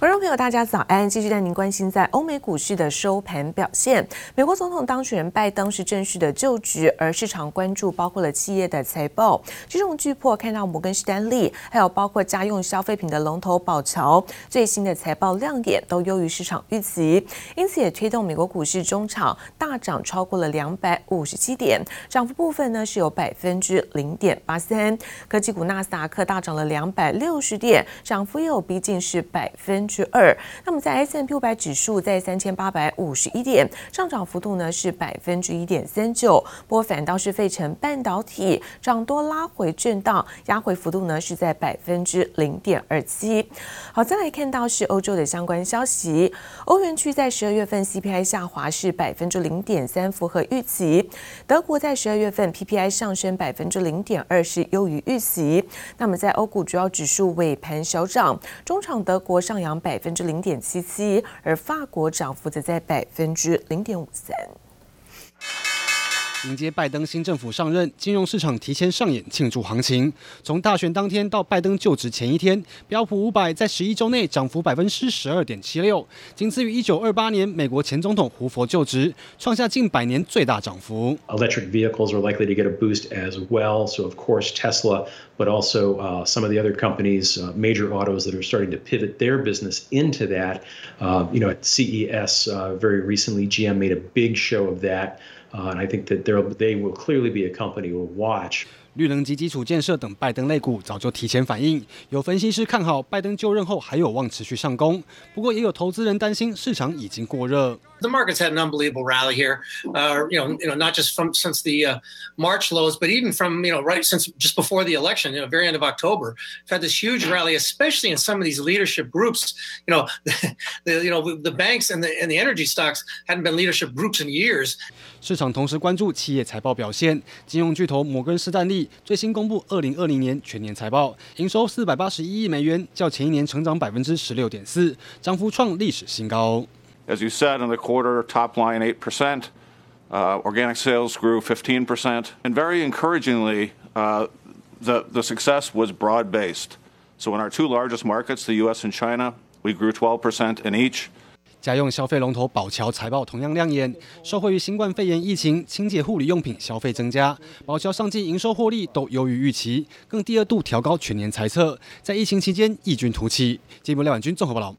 观众朋友，大家早安！继续带您关心在欧美股市的收盘表现。美国总统当选人拜登是正式的就职，而市场关注包括了企业的财报。这种巨破看到摩根士丹利，还有包括家用消费品的龙头宝乔最新的财报亮点，都优于市场预期，因此也推动美国股市中场大涨超过了两百五十七点，涨幅部分呢是有百分之零点八三。科技股纳斯达克大涨了两百六十点，涨幅也有逼近是百分之二，那么在 S&P 五百指数在三千八百五十一点，上涨幅度呢是百分之一点三九，不过反倒是费城半导体涨多拉回震荡，压回幅度呢是在百分之零点二七。好，再来看到是欧洲的相关消息，欧元区在十二月份 CPI 下滑是百分之零点三，符合预期。德国在十二月份 PPI 上升百分之零点二，是优于预期。那么在欧股主要指数尾盘小涨，中场德国上扬。百分之零点七七，而法国涨幅则在百分之零点五三。迎接拜登新政府上任，金融市场提前上演庆祝行情。从大选当天到拜登就职前一天，标普五百在十一周内涨幅百分之十二点七六，仅次于一九二八年美国前总统胡佛就职，创下近百年最大涨幅。Electric vehicles are likely to get a boost as well. So of course Tesla, but also some of the other companies, major autos that are starting to pivot their business into that. Uh, you know, at CES very recently, GM made a big show of that. 啊，I think that there will clearly be a company will watch。绿能及基础建设等拜登类股早就提前反应，有分析师看好拜登就任后还有望持续上攻。不过也有投资人担心市场已经过热。The markets had an unbelievable rally here, uh, you know, you know, not just from since the uh, March lows, but even from you know right since just before the election, you know, very end of October, we've had this huge rally, especially in some of these leadership groups. You know, the, the you know the banks and the and the energy stocks hadn't been leadership groups in years. 市场同时关注企业财报表现，金融巨头摩根士丹利最新公布二零二零年全年财报，营收四百八十一亿美元，较前一年成长百分之十六点四，涨幅创历史新高。 As you said, in the quarter, top line 8%, uh, organic sales grew 15%, and very encouragingly, uh, the, the success was broad-based. So in our two largest markets, the U.S. and China, we grew 12% in each. 家用消费龙头宝侨财报同样亮眼，受惠于新冠肺炎疫情，清洁护理用品消费增加，宝侨上季营收获利都优于预期，更第二度调高全年财测，在疫情期间异军突起。节目廖婉君综合报道。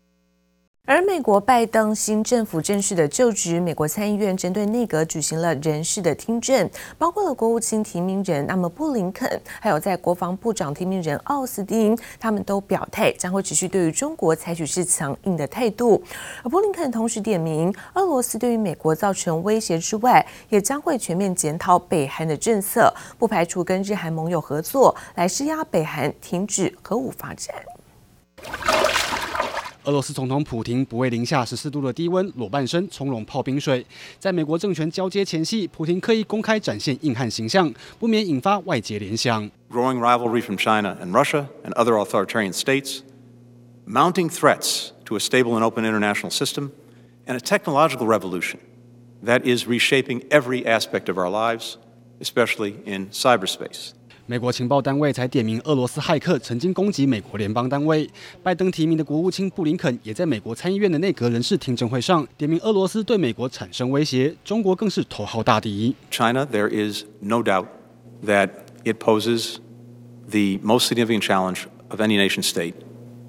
而美国拜登新政府正式的就职，美国参议院针对内阁举行了人事的听证，包括了国务卿提名人，那么布林肯，还有在国防部长提名人奥斯汀，他们都表态将会持续对于中国采取是强硬的态度。而布林肯同时点名，俄罗斯对于美国造成威胁之外，也将会全面检讨北韩的政策，不排除跟日韩盟友合作，来施压北韩停止核武发展。俄罗斯总统普丁不畏零下十四度的低温，裸半身从容泡冰水。在美国政权交接前夕，普丁刻意公开展现硬汉形象，不免引发外界联想。Growing rivalry from China and Russia and other authoritarian states, mounting threats to a stable and open international system, and a technological revolution that is reshaping every aspect of our lives, especially in cyberspace. 美国情报单位才点名俄罗斯骇客曾经攻击美国联邦单位。拜登提名的国务卿布林肯也在美国参议院的内阁人事听证会上点名俄罗斯对美国产生威胁，中国更是头号大敌。China, there is no doubt that it poses the most significant challenge of any nation state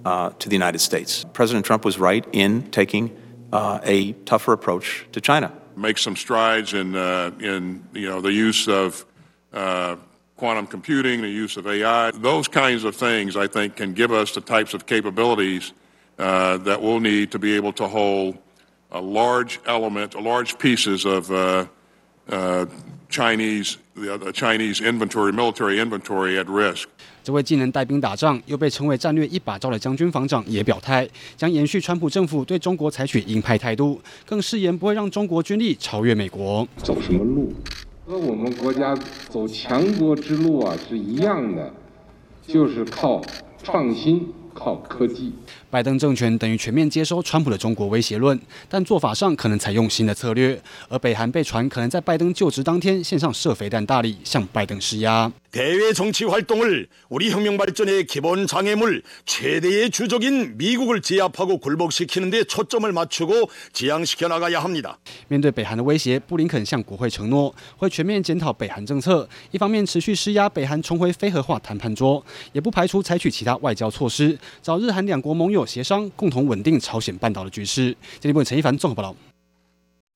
uh, to the United States. President Trump was right in taking uh, a tougher approach to China. Make some strides in, uh, in you know, the use of uh, quantum computing, the use of AI, those kinds of things, I think, can give us the types of capabilities uh, that we'll need to be able to hold a large element, a large pieces of uh, uh, Chinese, the Chinese inventory, military inventory at risk. 这位既能带兵打仗，又被称为战略一把招的将军防长也表态，将延续川普政府对中国采取鹰派态度，更誓言不会让中国军力超越美国。走什么路？ 和我们国家走强国之路啊是一样的，就是靠创新、靠科技。拜登政权等于全面接收川普的中国威胁论，但做法上可能采用新的策略。而北韩被传可能在拜登就职当天献上射飞弹大礼，向拜登施压。대외정치활동을우리혁명발전의기본장애물최대의주적인미국을제압하고굴복시키는데초점을맞추고지양시켜나가야합니다。面对北韩的威胁，布林肯向国会承诺会全面检讨北韩政策，一方面持续施压北韩重回非核化谈判桌，也不排除采取其他外交措施，找日韩两国盟友 协商，共同稳定朝鲜半岛的局势。这里部陈一凡综合报道。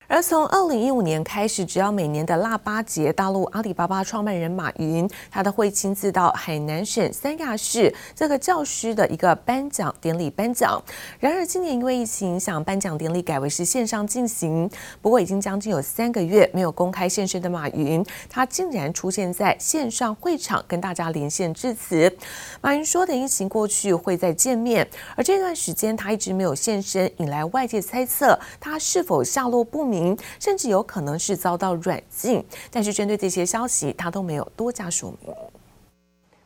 而从二零一五年开始，只要每年的腊八节，大陆阿里巴巴创办人马云，他都会亲自到海南省三亚市这个教师的一个颁奖典礼颁奖。然而今年因为疫情影响，颁奖典礼改为是线上进行。不过已经将近有三个月没有公开现身的马云，他竟然出现在线上会场跟大家连线致辞。马云说，等疫情过去会再见面。而这段时间他一直没有现身，引来外界猜测他是否下落不明。甚至有可能是遭到软禁，但是针对这些消息，他都没有多加说明。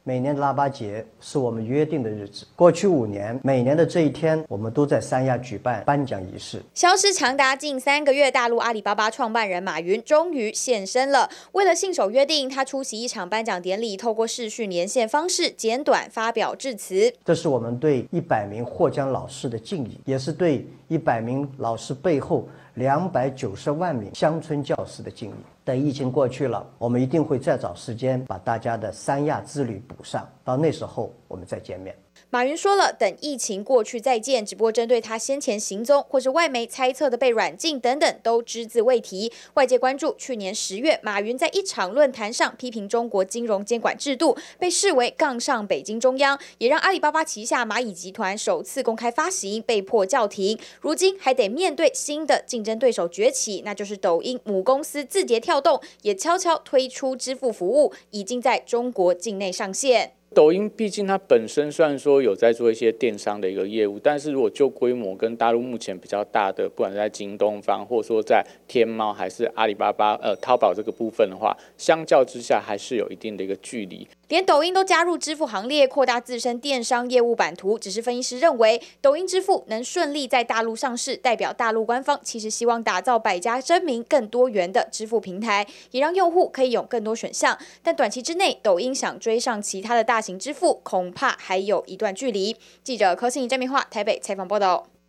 每年的腊八节是我们约定的日子。过去五年，每年的这一天，我们都在三亚举办颁奖仪式。消失长达近三个月，大陆阿里巴巴创办人马云终于现身了。为了信守约定，他出席一场颁奖典礼，透过视讯连线方式简短发表致辞。这是我们对一百名获奖老师的敬意，也是对一百名老师背后两百九十万名乡村教师的敬意。等疫情过去了，我们一定会再找时间把大家的三亚之旅补上。到那时候，我们再见面。马云说了，等疫情过去再见。只不过针对他先前行踪，或是外媒猜测的被软禁等等，都只字未提。外界关注，去年十月，马云在一场论坛上批评中国金融监管制度，被视为杠上北京中央，也让阿里巴巴旗下蚂蚁集团首次公开发行被迫叫停。如今还得面对新的竞争对手崛起，那就是抖音母公司字节跳动也悄悄推出支付服务，已经在中国境内上线。抖音毕竟它本身虽然说有在做一些电商的一个业务，但是如果就规模跟大陆目前比较大的，不管在京东方，或者说在天猫还是阿里巴巴呃淘宝这个部分的话，相较之下还是有一定的一个距离。连抖音都加入支付行列，扩大自身电商业务版图。只是分析师认为，抖音支付能顺利在大陆上市，代表大陆官方其实希望打造百家争鸣、更多元的支付平台，也让用户可以有更多选项。但短期之内，抖音想追上其他的大型支付，恐怕还有一段距离。记者柯信怡、郑明化台北采访报道。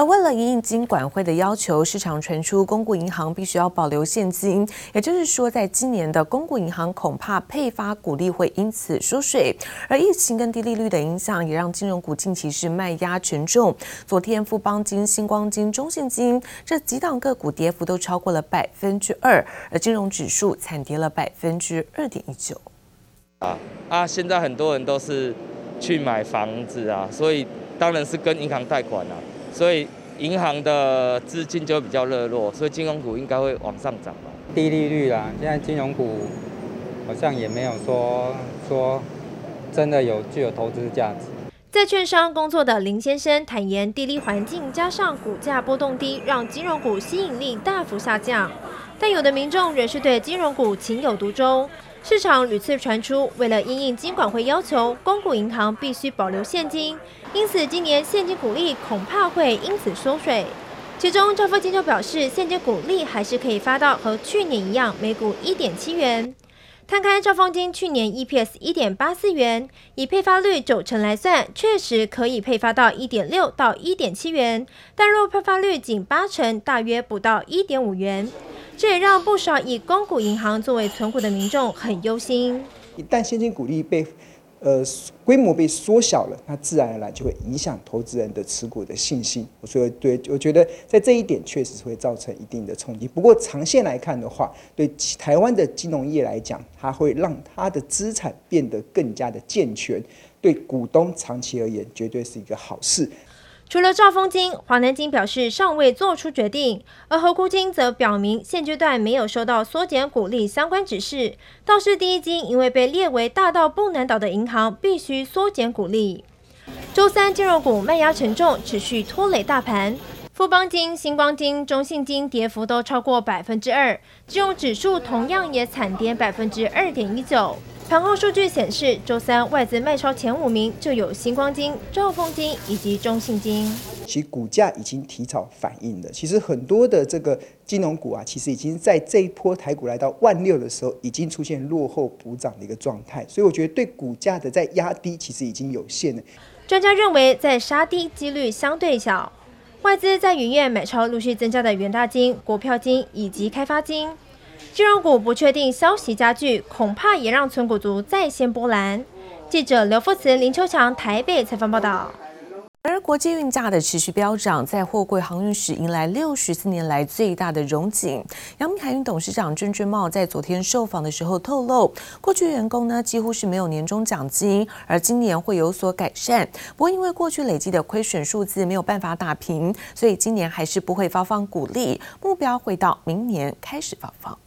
而为了因应金管会的要求，市场传出公股银行必须要保留现金，也就是说，在今年的公股银行恐怕配发股利会因此缩水。而疫情跟低利率的影响，也让金融股近期是卖压沉重。昨天富邦金、新光金、中信金这几档个股跌幅都超过了百分之二，而金融指数惨跌了百分之二点一九。啊啊！现在很多人都是去买房子啊，所以当然是跟银行贷款啊。所以银行的资金就会比较热络，所以金融股应该会往上涨吧。低利率啦，现在金融股好像也没有说说真的有具有投资价值。在券商工作的林先生坦言，低利环境加上股价波动低，让金融股吸引力大幅下降。但有的民众仍是对金融股情有独钟。市场屡次传出，为了应应金管会要求，公股银行必须保留现金，因此今年现金股利恐怕会因此缩水。其中，赵富金就表示，现金股利还是可以发到和去年一样，每股一点七元。看看兆丰金去年 EPS 一点八四元，以配发率九成来算，确实可以配发到一点六到一点七元，但若配发率仅八成，大约不到一点五元。这也让不少以公股银行作为存股的民众很忧心。一旦现金股利被，呃，规模被缩小了，那自然而然就会影响投资人的持股的信心。所以，对，我觉得在这一点确实会造成一定的冲击。不过，长线来看的话，对台湾的金融业来讲，它会让它的资产变得更加的健全，对股东长期而言，绝对是一个好事。除了兆丰金，华南金表示尚未做出决定，而合库金则表明现阶段没有收到缩减股利相关指示。倒是第一金因为被列为大到不能倒的银行，必须缩减股利。周三金融股卖压沉重，持续拖累大盘。富邦金、星光金、中信金跌幅都超过百分之二，金融指数同样也惨跌百分之二点一九。盘后数据显示，周三外资卖超前五名就有星光金、兆丰金以及中信金。其股价已经提早反应了。其实很多的这个金融股啊，其实已经在这一波台股来到万六的时候，已经出现落后补涨的一个状态。所以我觉得对股价的在压低，其实已经有限了。专家认为，在杀低几率相对小。外资在元月买超陆续增加的元大金、国票金以及开发金。金融股不确定消息加剧，恐怕也让存股族再掀波澜。记者刘富慈、林秋强台北采访报道。而国际运价的持续飙涨，在货柜航运史迎来六十四年来最大的荣景。阳明海运董事长郑俊茂在昨天受访的时候透露，过去员工呢几乎是没有年终奖金，而今年会有所改善。不过因为过去累积的亏损数字没有办法打平，所以今年还是不会发放股利，目标会到明年开始发放。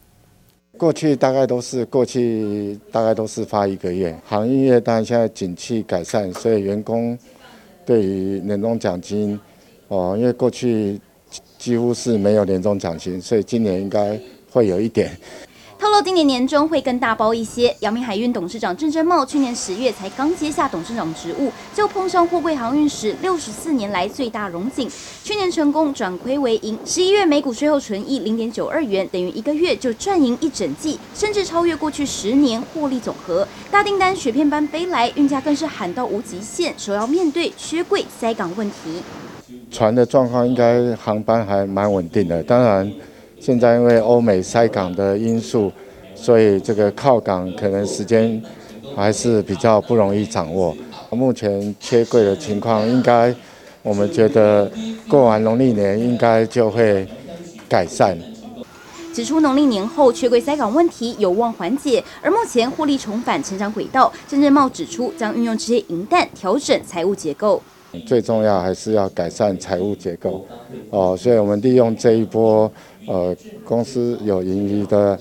过去大概都是过去大概都是发一个月，航运业当然现在景气改善，所以员工。对于年终奖金，哦，因为过去几乎是没有年终奖金，所以今年应该会有一点。透露今年年终会更大包一些。阳明海运董事长郑正茂去年十月才刚接下董事长职务，就碰上货柜航运史六十四年来最大荣景。去年成功转亏为盈，十一月每股税后纯益零点九二元，等于一个月就赚赢一整季，甚至超越过去十年获利总和。大订单雪片般飞来，运价更是喊到无极限，首要面对缺柜塞港问题。船的状况应该航班还蛮稳定的，当然。现在因为欧美塞港的因素，所以这个靠港可能时间还是比较不容易掌握。目前缺柜的情况，应该我们觉得过完农历年应该就会改善。指出农历年后缺柜塞港问题有望缓解，而目前获利重返成长轨道。郑正茂指出，将运用这些银弹调整财务结构。最重要还是要改善财务结构哦，所以我们利用这一波。呃，公司有盈余的，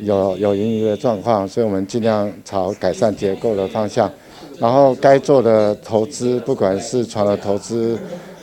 有有盈余的状况，所以我们尽量朝改善结构的方向，然后该做的投资，不管是船的投资、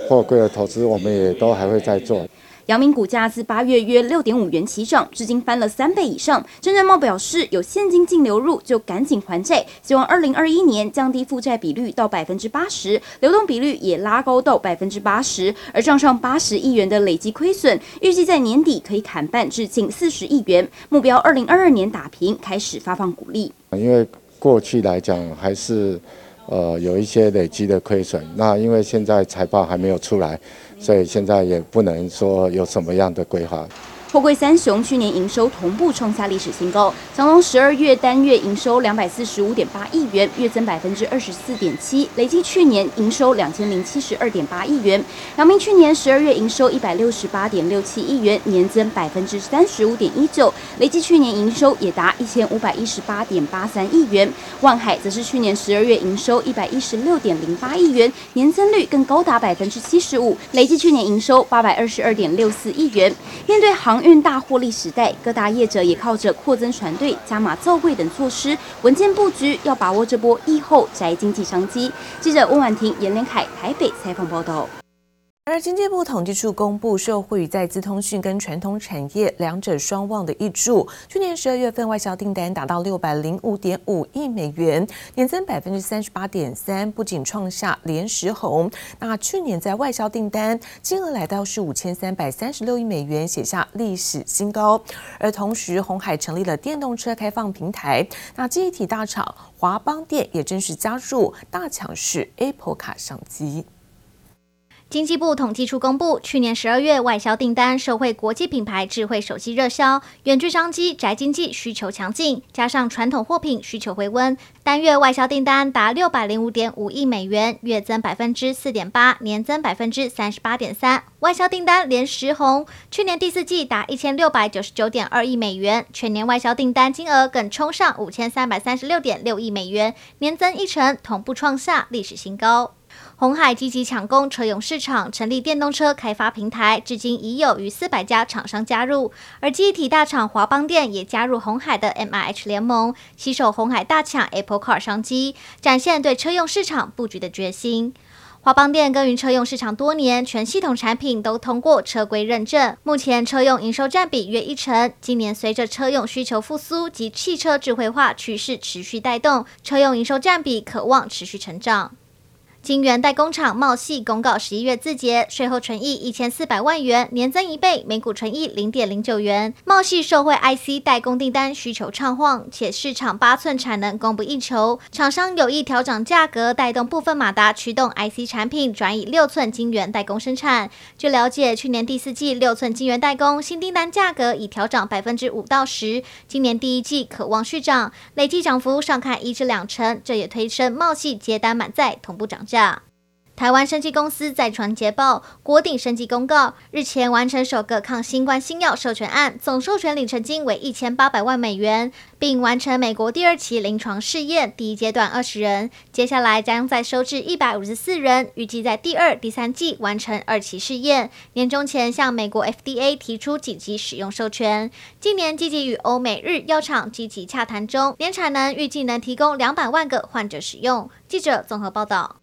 或贵的投资，我们也都还会再做。阳明股价自八月约六点五元起涨，至今翻了三倍以上。郑正茂表示，有现金净流入就赶紧还债，希望二零二一年降低负债比率到百分之八十，流动比率也拉高到百分之八十。而账上八十亿元的累计亏损，预计在年底可以砍半至近四十亿元，目标二零二二年打平，开始发放股利。因为过去来讲还是呃有一些累积的亏损，那因为现在财报还没有出来。所以现在也不能说有什么样的规划。货柜三雄去年营收同步创下历史新高，长荣十二月单月营收两百四十五点八亿元，月增百分之二十四点七，累计去年营收两千零七十二点八亿元。阳明去年十二月营收一百六十八点六七亿元，年增百分之三十五点一九，累计去年营收也达一千五百一十八点八三亿元。万海则是去年十二月营收一百一十六点零八亿元，年增率更高达百分之七十五，累计去年营收八百二十二点六四亿元。面对行运大获利时代，各大业者也靠着扩增船队、加码造柜等措施，稳健布局，要把握这波疫后宅经济商机。记者温婉婷、严连凯台北采访报道。而经济部统计处公布，受惠于在资通讯跟传统产业两者双旺的挹注，去年十二月份外销订单达到六百零五点五亿美元，年增百分之三十八点三，不仅创下连十红。那去年在外销订单金额来到是五千三百三十六亿美元，写下历史新高。而同时，鸿海成立了电动车开放平台，那记忆体大厂华邦电也正式加入，大抢市 Apple 卡商机。经济部统计处公布，去年十二月外销订单受惠国际品牌智慧手机热销，远距商机宅经济需求强劲，加上传统货品需求回温，单月外销订单达六百零五点五亿美元，月增百分之四点八，年增百分之三十八点三，外销订单连十红。去年第四季达一千六百九十九点二亿美元，全年外销订单金额更冲上五千三百三十六点六亿美元，年增一成，同步创下历史新高。鸿海积极抢攻车用市场，成立电动车开发平台，至今已有逾四百家厂商加入。而记忆体大厂华邦电也加入鸿海的 MIH 联盟，携手鸿海大抢 Apple Car 商机，展现对车用市场布局的决心。华邦电耕耘车用市场多年，全系统产品都通过车规认证，目前车用营收占比约一成。今年随着车用需求复苏及汽车智慧化趋势持续带动，车用营收占比可望持续成长。晶圆代工厂茂系公告十一月自结税后纯益一千四百万元，年增一倍，每股纯益零点零九元。茂系受惠 IC 代工订单需求畅旺，且市场八寸产能供不应求，厂商有意调涨价格，带动部分马达驱动 IC 产品转以六寸晶圆代工生产。据了解，去年第四季六寸晶圆代工新订单价格已调涨百分之五到十，今年第一季可望续涨，累计涨幅上看一至两成，这也推升茂系接单满载，同步涨价。台湾生技公司再传捷报，国鼎生技公告，日前完成首个抗新冠新药授权案，总授权里程金为一千八百万美元，并完成美国第二期临床试验，第一阶段二十人，接下来将再收治一百五十四人，预计在第二、第三季完成二期试验，年中前向美国 FDA 提出紧急使用授权。今年积极与欧美日药厂积极洽谈中，年产能预计能提供两百万个患者使用。记者综合报道。